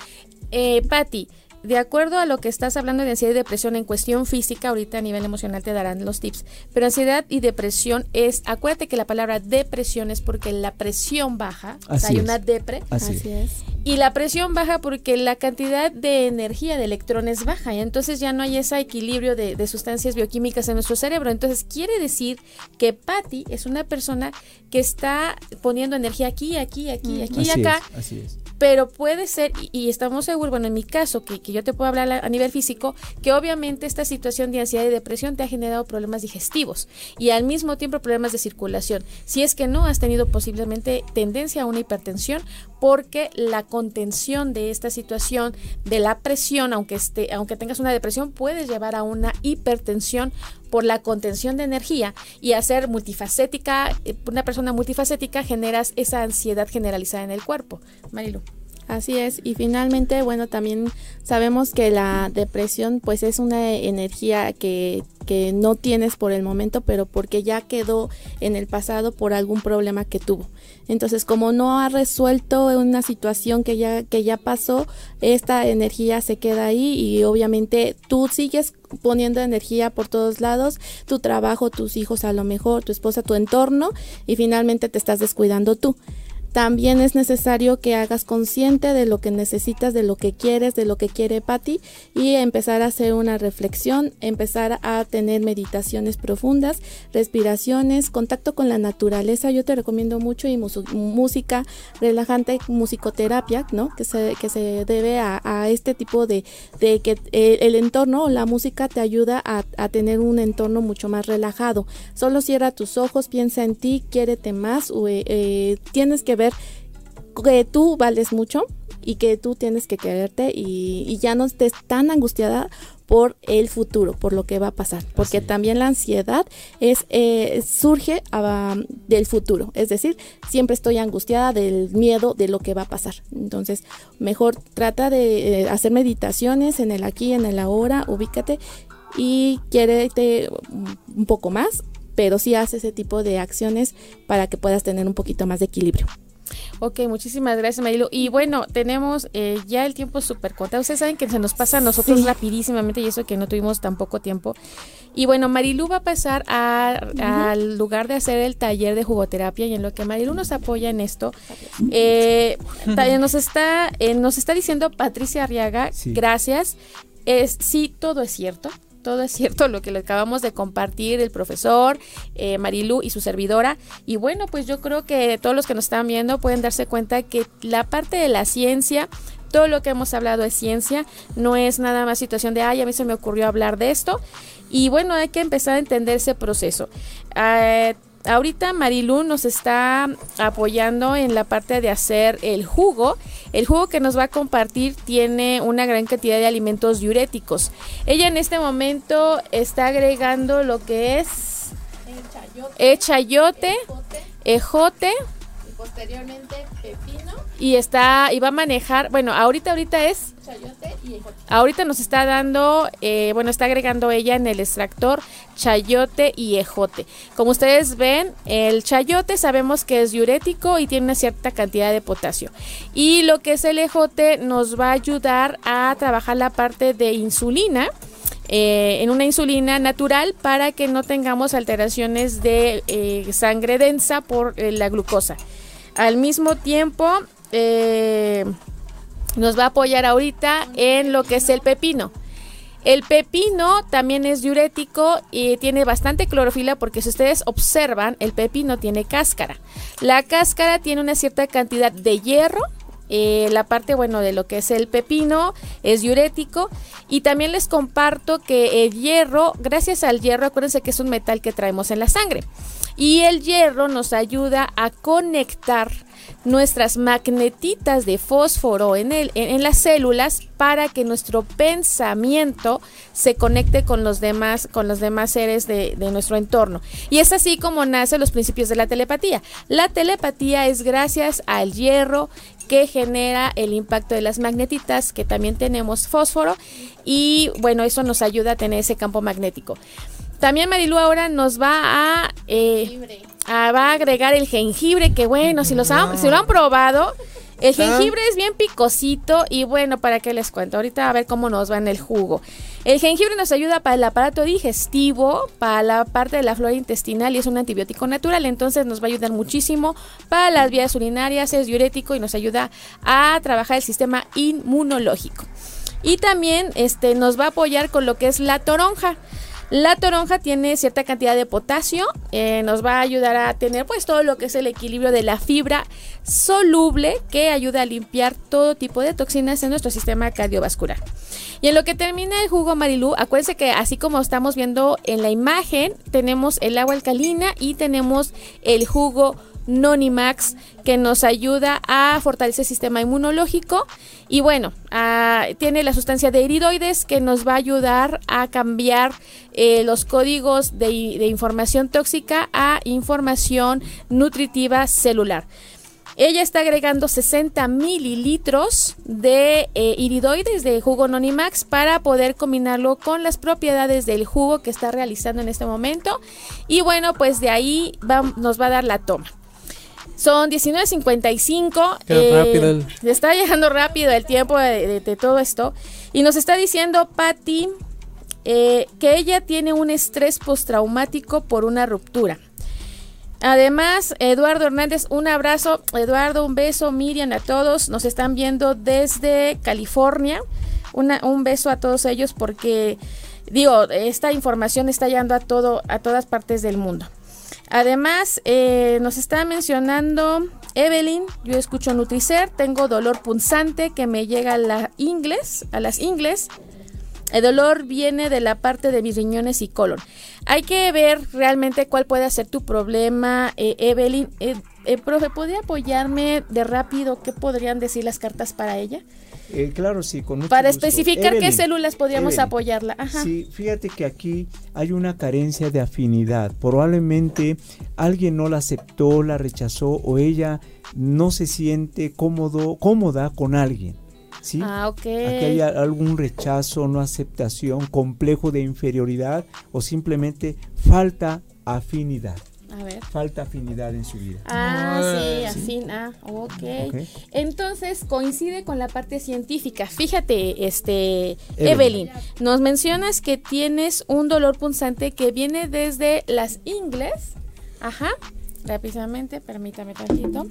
Eh, Patti, de acuerdo a lo que estás hablando de ansiedad y depresión en cuestión física, ahorita a nivel emocional te darán los tips, pero ansiedad y depresión es, acuérdate que la palabra depresión es porque la presión baja, o sea, hay una depre, así, es. y la presión baja porque la cantidad de energía de electrones baja, y entonces ya no hay ese equilibrio de, de sustancias bioquímicas en nuestro cerebro, entonces quiere decir que Patty es una persona que está poniendo energía aquí, aquí, aquí, aquí y acá, así es pero puede ser, y, estamos seguros, bueno, en mi caso, que, que yo te puedo hablar a, nivel físico, que obviamente esta situación de ansiedad y depresión te ha generado problemas digestivos y al mismo tiempo problemas de circulación. Si es que no has tenido posiblemente tendencia a una hipertensión, porque la contención de esta situación de la presión, aunque esté, aunque tengas una depresión, puedes llevar a una hipertensión por la contención de energía y hacer multifacética, eh, una persona multifacética generas esa ansiedad generalizada en el cuerpo. Marilu. Así es, y finalmente, bueno, también sabemos que la depresión pues es una energía que, que no tienes por el momento, pero porque ya quedó en el pasado por algún problema que tuvo. Entonces, como no ha resuelto una situación que ya, que ya pasó, esta energía se queda ahí y obviamente tú sigues poniendo energía por todos lados, tu trabajo, tus hijos a lo mejor, tu esposa, tu entorno y finalmente te estás descuidando tú. También es necesario que hagas consciente de lo que necesitas, de lo que quieres, de lo que quiere Patti y empezar a hacer una reflexión, empezar a tener meditaciones profundas, respiraciones, contacto con la naturaleza. Yo te recomiendo mucho y música relajante, musicoterapia, ¿no? Que se, que se debe a, este tipo de, de que el, entorno o la música te ayuda a, tener un entorno mucho más relajado. Solo cierra tus ojos, piensa en ti, quiérete más, eh, eh, tienes que ver que tú vales mucho y que tú tienes que quererte y, ya no estés tan angustiada por el futuro, por lo que va a pasar, porque también la ansiedad es eh, surge ah, del futuro, es decir, siempre estoy angustiada del miedo de lo que va a pasar. Entonces, mejor trata de eh, hacer meditaciones en el aquí, en el ahora, ubícate y quiérete un poco más, pero sí haz ese tipo de acciones para que puedas tener un poquito más de equilibrio. Ok, muchísimas gracias, Marilu. Y bueno, tenemos eh, ya el tiempo súper contado. Ustedes saben que se nos pasa a nosotros rapidísimamente y eso que no tuvimos tan poco tiempo. Y bueno, Marilu va a pasar al lugar de hacer el taller de jugoterapia y en lo que Marilu nos apoya en esto, eh, nos, está, eh, nos está diciendo Patricia Arriaga, gracias. Es, sí, todo es cierto todo es cierto lo que le acabamos de compartir el profesor eh, Marilu y su servidora. Y bueno, pues yo creo que todos los que nos están viendo pueden darse cuenta que la parte de la ciencia todo lo que hemos hablado es ciencia, no es nada más situación de, ay, a mí se me ocurrió hablar de esto. Y bueno, hay que empezar a entender ese proceso. Eh, ahorita Marilu nos está apoyando en la parte de hacer el jugo. El jugo que nos va a compartir tiene una gran cantidad de alimentos diuréticos. Ella en este momento está agregando lo que es el chayote, ejote, y posteriormente pepino y está y va a manejar, bueno, ahorita ahorita es Ahorita nos está dando, eh, bueno, está agregando ella en el extractor chayote y ejote. Como ustedes ven, el chayote sabemos que es diurético y tiene una cierta cantidad de potasio. Y lo que es el ejote nos va a ayudar a trabajar la parte de insulina. Eh, en una insulina natural para que no tengamos alteraciones de eh, sangre densa por la glucosa. Al mismo tiempo, nos va a apoyar ahorita en lo que es el pepino. El pepino también es diurético y tiene bastante clorofila porque si ustedes observan, el pepino tiene cáscara. La cáscara tiene una cierta cantidad de hierro. Eh, la parte, bueno, de lo que es el pepino es diurético. Y también les comparto que el hierro, gracias al hierro, acuérdense que es un metal que traemos en la sangre. Y el hierro nos ayuda a conectar nuestras magnetitas de fósforo en, el, en, las células para que nuestro pensamiento se conecte con los demás, con los demás seres de, nuestro entorno. Y es así como nacen los principios de la telepatía. La telepatía es gracias al hierro que genera el impacto de las magnetitas, que también tenemos fósforo, y bueno, eso nos ayuda a tener ese campo magnético. También Marilu ahora nos va a, eh, va a agregar el jengibre, que bueno, si, los si lo han probado, el jengibre es bien picosito y bueno, ¿para qué les cuento? Ahorita a ver cómo nos va en el jugo. El jengibre nos ayuda para el aparato digestivo, para la parte de la flora intestinal y es un antibiótico natural, entonces nos va a ayudar muchísimo para las vías urinarias, es diurético y nos ayuda a trabajar el sistema inmunológico. Y también este, nos va a apoyar con lo que es la toronja. La toronja tiene cierta cantidad de potasio, eh, nos va a ayudar a tener pues todo lo que es el equilibrio de la fibra soluble que ayuda a limpiar todo tipo de toxinas en nuestro sistema cardiovascular. Y en lo que termina el jugo Marilú, acuérdense que así como estamos viendo en la imagen, tenemos el agua alcalina y tenemos el jugo Nonimax que nos ayuda a fortalecer el sistema inmunológico y bueno, ah, tiene la sustancia de iridoides que nos va a ayudar a cambiar eh, los códigos de, información tóxica a información nutritiva celular. Ella está agregando 60 mililitros de eh, iridoides de jugo Nonimax para poder combinarlo con las propiedades del jugo que está realizando en este momento. Y bueno, pues de ahí nos va a dar la toma. Son 19.55. Eh, está llegando rápido el tiempo de, todo esto. Y nos está diciendo Patty eh, que ella tiene un estrés postraumático por una ruptura. Además, Eduardo Hernández, un abrazo. Eduardo, un beso. Miriam, a todos. Nos están viendo desde California. un beso a todos ellos porque, digo, esta información está llegando a, todo, a todas partes del mundo. Además, eh, nos está mencionando Evelyn, yo escucho Nutricer, tengo dolor punzante que me llega a la ingles, a las ingles. El dolor viene de la parte de mis riñones y colon. Hay que ver realmente cuál puede ser tu problema, eh, Evelyn. Eh, profe, ¿podría apoyarme de rápido qué podrían decir las cartas para ella? Eh, claro, sí, con mucho Para especificar qué células podríamos apoyarla. Sí, fíjate que aquí hay una carencia de afinidad. Probablemente alguien no la aceptó, la rechazó o ella no se siente cómodo, cómoda con alguien. ¿sí? Ah, ok. Aquí hay algún rechazo, no aceptación, complejo de inferioridad o simplemente falta afinidad. A ver. Falta afinidad en su vida. Ah, sí, así, ah, okay. Entonces coincide con la parte científica. Fíjate, este, Evelyn. nos mencionas que tienes un dolor punzante que viene desde las ingles. Ajá, rápidamente, permítame tantito.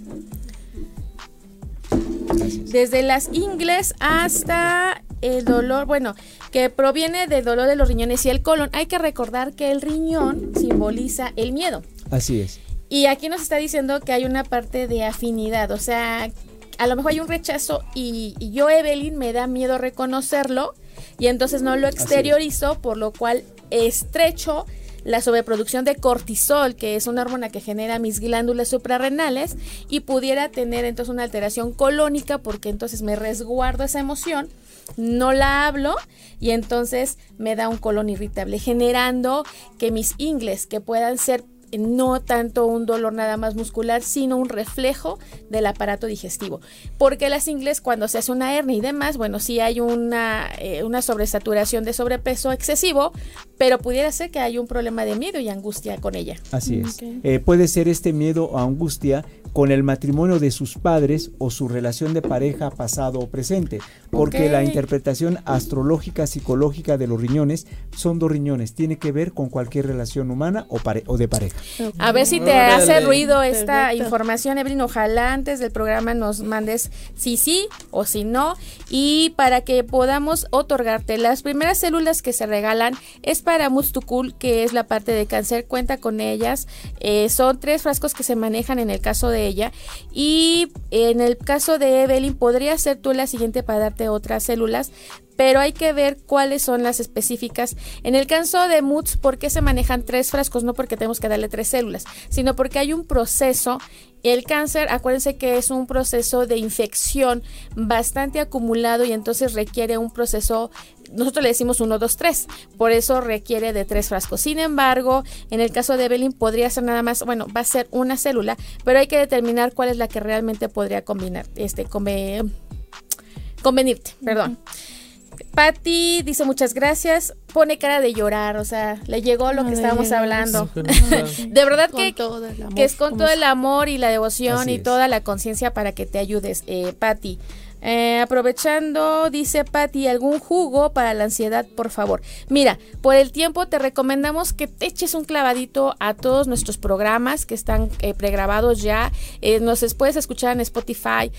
Desde las ingles hasta el dolor, bueno, que proviene del dolor de los riñones y el colon. Hay que recordar que el riñón simboliza el miedo. Así es. Y aquí nos está diciendo que hay una parte de afinidad, o sea, a lo mejor hay un rechazo y, yo, Evelyn, me da miedo reconocerlo y entonces no lo exteriorizo, por lo cual estrecho la sobreproducción de cortisol, que es una hormona que genera mis glándulas suprarrenales, y pudiera tener entonces una alteración colónica, porque entonces me resguardo esa emoción, no la hablo y entonces me da un colon irritable, generando que mis ingles, que puedan ser no tanto un dolor nada más muscular, sino un reflejo del aparato digestivo. Porque las ingles, cuando se hace una hernia y demás, bueno, sí hay una, eh, una sobresaturación de sobrepeso excesivo, pero pudiera ser que haya un problema de miedo y angustia con ella. Así es. Eh, puede ser este miedo o angustia con el matrimonio de sus padres o su relación de pareja pasado o presente, porque la interpretación astrológica psicológica de los riñones son dos riñones, tiene que ver con cualquier relación humana o, o de pareja. A ver si te hace ruido esta información, Evelyn, ojalá antes del programa nos mandes sí sí o si no. Y para que podamos otorgarte las primeras células que se regalan es para Mustukul, que es la parte de cáncer, cuenta con ellas, eh, son tres frascos que se manejan en el caso de ella. Y en el caso de Evelyn, podría ser tú la siguiente para darte otras células, pero hay que ver cuáles son las específicas. En el caso de MUTS, ¿por qué se manejan tres frascos? No porque tenemos que darle tres células, sino porque hay un proceso. El cáncer, acuérdense que es un proceso de infección bastante acumulado y entonces requiere un proceso nosotros le decimos 1, 2, 3, por eso requiere de tres frascos. Sin embargo, en el caso de Evelyn podría ser nada más, bueno, va a ser una célula, pero hay que determinar cuál es la que realmente podría combinar, este, convenirte, perdón. Patty dice muchas gracias, pone cara de llorar, o sea, le llegó lo que estábamos hablando. de verdad que, que, es con todo el amor y la devoción y toda la conciencia para que te ayudes, eh, Patty. Eh, aprovechando, dice Patti, algún jugo para la ansiedad, por favor. Mira, por el tiempo te recomendamos que te eches un clavadito a todos nuestros programas que están eh, pregrabados ya. Eh, nos puedes escuchar en Spotify,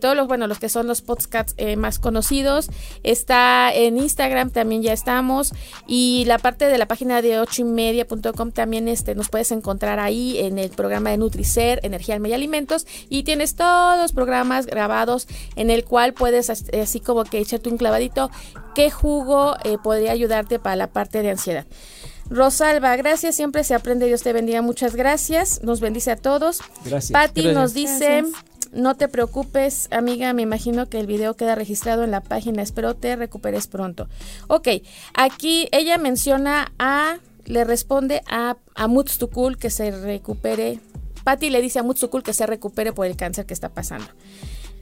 todos los, bueno, los que son los podcasts más conocidos. Está en Instagram, también ya estamos. Y la parte de la página de 8 y media.com también este, nos puedes encontrar ahí en el programa de Nutricer, Energía, Alma y Alimentos. Y tienes todos los programas grabados en el cual puedes así como que echarte un clavadito qué jugo eh, podría ayudarte para la parte de ansiedad. Rosalba, gracias, siempre se aprende, Dios te bendiga, muchas gracias, nos bendice a todos. Gracias. Patti nos dice, no te preocupes, amiga, me imagino que el video queda registrado en la página, espero te recuperes pronto. Ok, aquí ella menciona a, le responde a, a Mutstukul que se recupere, Patti le dice a Mutstukul que se recupere por el cáncer que está pasando.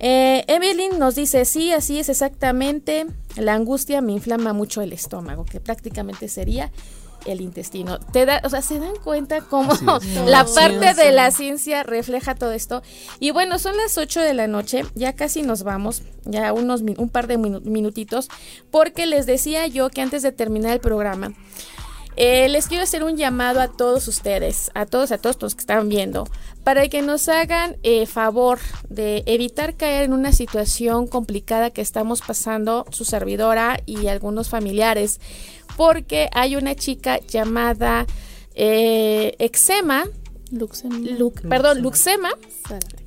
Eh, Evelyn nos dice, sí, así es exactamente. La angustia me inflama mucho el estómago, que prácticamente sería el intestino. Te da, o sea, se dan cuenta cómo la parte de la ciencia refleja todo esto. Y bueno, son las 8 de la noche, ya casi nos vamos, ya unos un par de minutitos, porque les decía yo que antes de terminar el programa, eh, les quiero hacer un llamado a todos ustedes, a todos, a todos los que están viendo, para que nos hagan eh, favor de evitar caer en una situación complicada que estamos pasando su servidora y algunos familiares, porque hay una chica llamada eh, Exema, perdón, Luxema,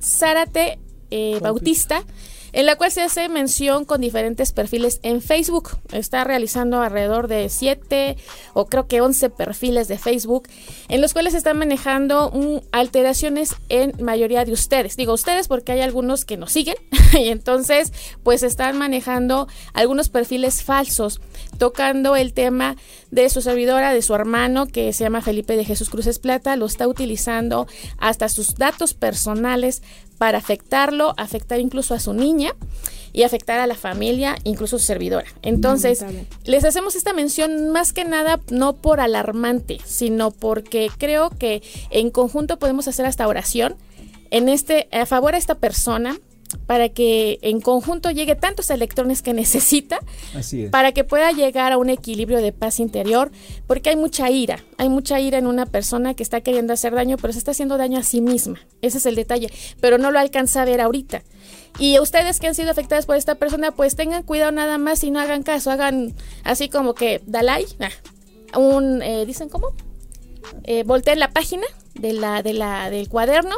Zárate. Bautista en la cual se hace mención con diferentes perfiles en Facebook. Está realizando alrededor de 7 o creo que 11 perfiles de Facebook, en los cuales están manejando alteraciones en mayoría de ustedes. Digo ustedes porque hay algunos que nos siguen y entonces pues están manejando algunos perfiles falsos, tocando el tema de su servidora, de su hermano que se llama Felipe de Jesús Cruces Plata, lo está utilizando hasta sus datos personales para afectarlo, afectar incluso a su niña y afectar a la familia, incluso a su servidora. Entonces, les hacemos esta mención más que nada no por alarmante, sino porque creo que en conjunto podemos hacer esta oración en este a favor a esta persona para que en conjunto llegue tantos electrones que necesita para que pueda llegar a un equilibrio de paz interior, porque hay mucha ira, hay mucha ira en una persona que está queriendo hacer daño, pero se está haciendo daño a sí misma. Ese es el detalle, pero no lo alcanza a ver ahorita. Y ustedes que han sido afectados por esta persona, pues tengan cuidado nada más y no hagan caso, hagan así como que Dalai, un, eh, ¿dicen cómo? Eh, volteen la página de la, de la, del cuaderno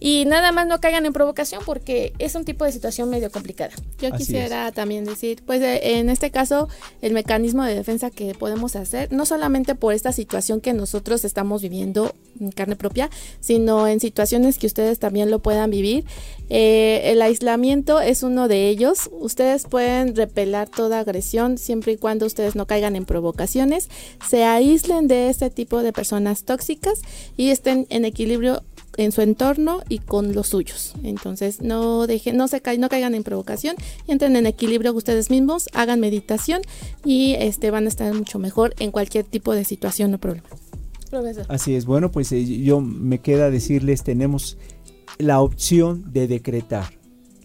y nada más no caigan en provocación porque es un tipo de situación medio complicada. Yo quisiera también decir, pues eh, en este caso, el mecanismo de defensa que podemos hacer, no solamente por esta situación que nosotros estamos viviendo en carne propia, sino en situaciones que ustedes también lo puedan vivir. Eh, el aislamiento es uno de ellos. Ustedes pueden repelar toda agresión siempre y cuando ustedes no caigan en provocaciones, se aíslen de este tipo de personas tóxicas y estén en equilibrio en su entorno y con los suyos. Entonces, no dejen, no se no caigan en provocación, entren en equilibrio ustedes mismos, hagan meditación y este van a estar mucho mejor en cualquier tipo de situación o problema. Así es, bueno, pues eh, yo me queda decirles, tenemos la opción de decretar,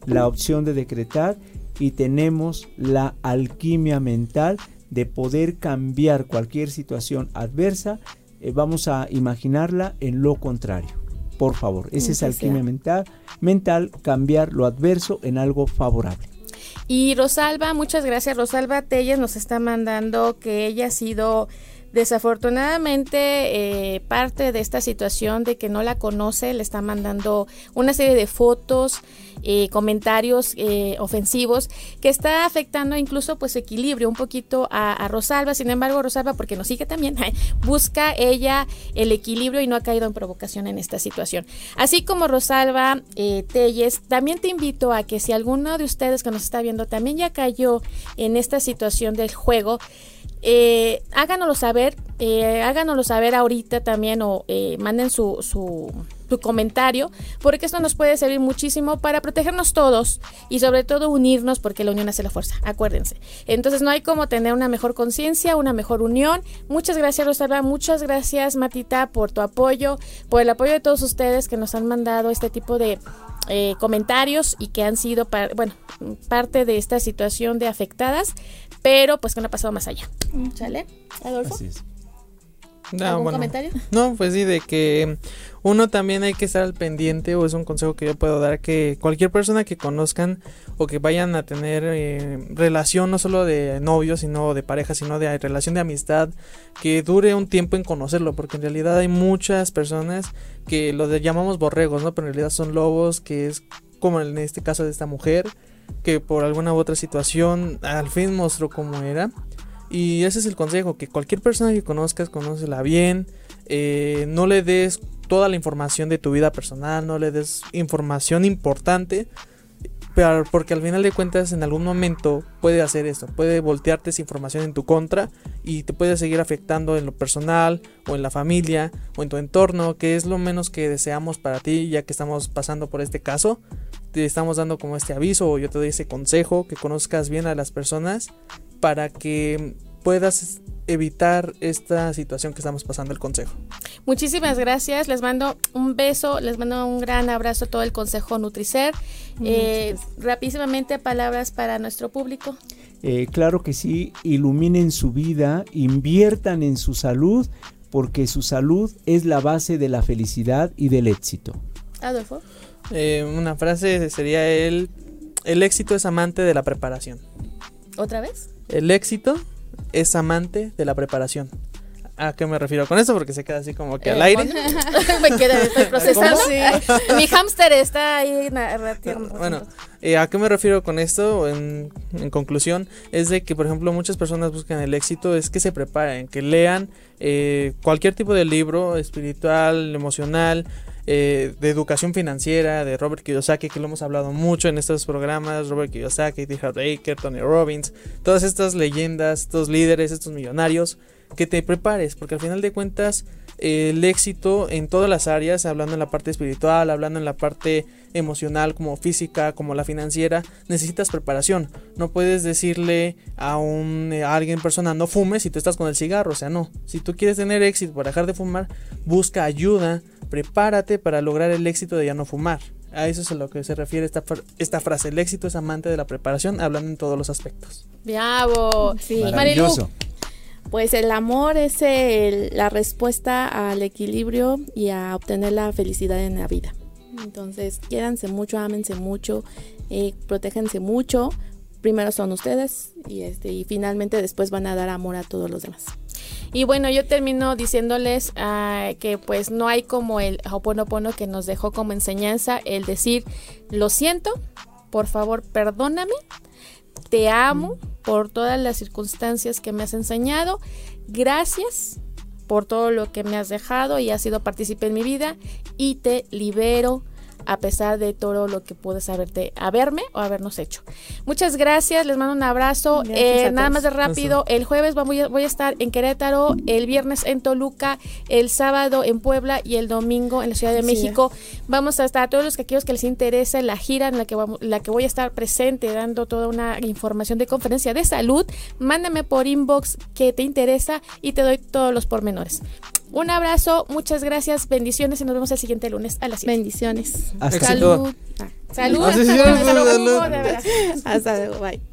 la opción de decretar y tenemos la alquimia mental de poder cambiar cualquier situación adversa, eh, vamos a imaginarla en lo contrario por favor. Esa es alquimia mental, mental, cambiar lo adverso en algo favorable. Y Rosalba, muchas gracias. Rosalba Telles nos está mandando que ella ha sido desafortunadamente eh, parte de esta situación de que no la conoce, le está mandando una serie de fotos, eh, comentarios eh, ofensivos que está afectando incluso pues equilibrio un poquito a, Rosalba. Sin embargo, Rosalba, porque nos sigue también, busca ella el equilibrio y no ha caído en provocación en esta situación. Así como Rosalba Telles, también te invito a que si alguno de ustedes que nos está viendo también ya cayó en esta situación del juego, eh, háganoslo saber, eh, háganoslo saber ahorita también o eh, manden su, su, comentario, porque esto nos puede servir muchísimo para protegernos todos y sobre todo unirnos, porque la unión hace la fuerza, acuérdense. Entonces no hay como tener una mejor conciencia, una mejor unión. Muchas gracias Rosalba, muchas gracias Matita por tu apoyo, por el apoyo de todos ustedes que nos han mandado este tipo de eh, comentarios y que han sido, bueno, parte de esta situación de afectadas, pero pues que no ha pasado más allá. ¿Sale? Adolfo. No, ¿Algún comentario? No, pues sí, de que uno también hay que estar al pendiente, o es un consejo que yo puedo dar, que cualquier persona que conozcan o que vayan a tener eh, relación, no solo de novio, sino de pareja, sino de relación de amistad, que dure un tiempo en conocerlo, porque en realidad hay muchas personas que lo llamamos borregos, ¿no? Pero en realidad son lobos, que es como en este caso de esta mujer, que por alguna u otra situación al fin mostró cómo era y ese es el consejo, que cualquier persona que conozcas, conócela bien, eh, no le des toda la información de tu vida personal, no le des información importante, pero porque al final de cuentas en algún momento puede hacer esto, puede voltearte esa información en tu contra y te puede seguir afectando en lo personal o en la familia o en tu entorno, que es lo menos que deseamos para ti ya que estamos pasando por este caso. Te estamos dando como este aviso o yo te doy ese consejo, que conozcas bien a las personas para que puedas evitar esta situación que estamos pasando el consejo. Muchísimas gracias, les mando un beso, les mando un gran abrazo a todo el consejo Nutricer. Eh, rapidísimamente palabras para nuestro público. Eh, claro que sí, iluminen su vida, inviertan en su salud, porque su salud es la base de la felicidad y del éxito. Adolfo. Eh, una frase sería el, el éxito es amante de la preparación. ¿Otra vez? El éxito es amante de la preparación. ¿A qué me refiero con eso? Porque se queda así como que al eh, aire. me queda, estoy procesando. Mi hámster está ahí Bueno, eh, ¿a qué me refiero con esto? En, en, conclusión, es de que, por ejemplo, muchas personas buscan el éxito, es que se preparen, que lean eh, cualquier tipo de libro espiritual, emocional, eh, de educación financiera de Robert Kiyosaki, que lo hemos hablado mucho en estos programas, Robert Kiyosaki, T. Tony Robbins, todas estas leyendas, estos líderes, estos millonarios, que te prepares, porque al final de cuentas el éxito en todas las áreas, hablando en la parte espiritual, hablando en la parte emocional, como física, como la financiera, necesitas preparación. No puedes decirle a, un, a alguien persona no fumes si tú estás con el cigarro, o sea, no. Si tú quieres tener éxito para dejar de fumar, busca ayuda, prepárate para lograr el éxito de ya no fumar. A eso es a lo que se refiere esta, esta frase. El éxito es amante de la preparación, hablando en todos los aspectos. Bravo. Sí. Maravilloso. Pues el amor es la respuesta al equilibrio y a obtener la felicidad en la vida. Entonces, quiéranse mucho, ámense mucho, eh, protéjense mucho. Primero son ustedes y, este, finalmente después van a dar amor a todos los demás. Y bueno, yo termino diciéndoles ah, que pues no hay como el Hoponopono que nos dejó como enseñanza el decir, lo siento, por favor perdóname, te amo por todas las circunstancias que me has enseñado, gracias por todo lo que me has dejado y has sido partícipe en mi vida y te libero a pesar de todo lo que puedes haberte, haberme o habernos hecho. Muchas gracias, les mando un abrazo. Eh, nada más de rápido, el jueves voy a, voy a, estar en Querétaro, el viernes en Toluca, el sábado en Puebla y el domingo en la Ciudad de México. Vamos a estar, a todos los que aquellos que les interese la gira en la que, vamos, la que voy a estar presente dando toda una información de conferencia de salud, mándame por inbox que te interesa y te doy todos los pormenores. Un abrazo, muchas gracias, bendiciones y nos vemos el siguiente lunes a las 7. Bendiciones. Hasta Salud. Salud. Hasta luego. Hasta luego. Bye.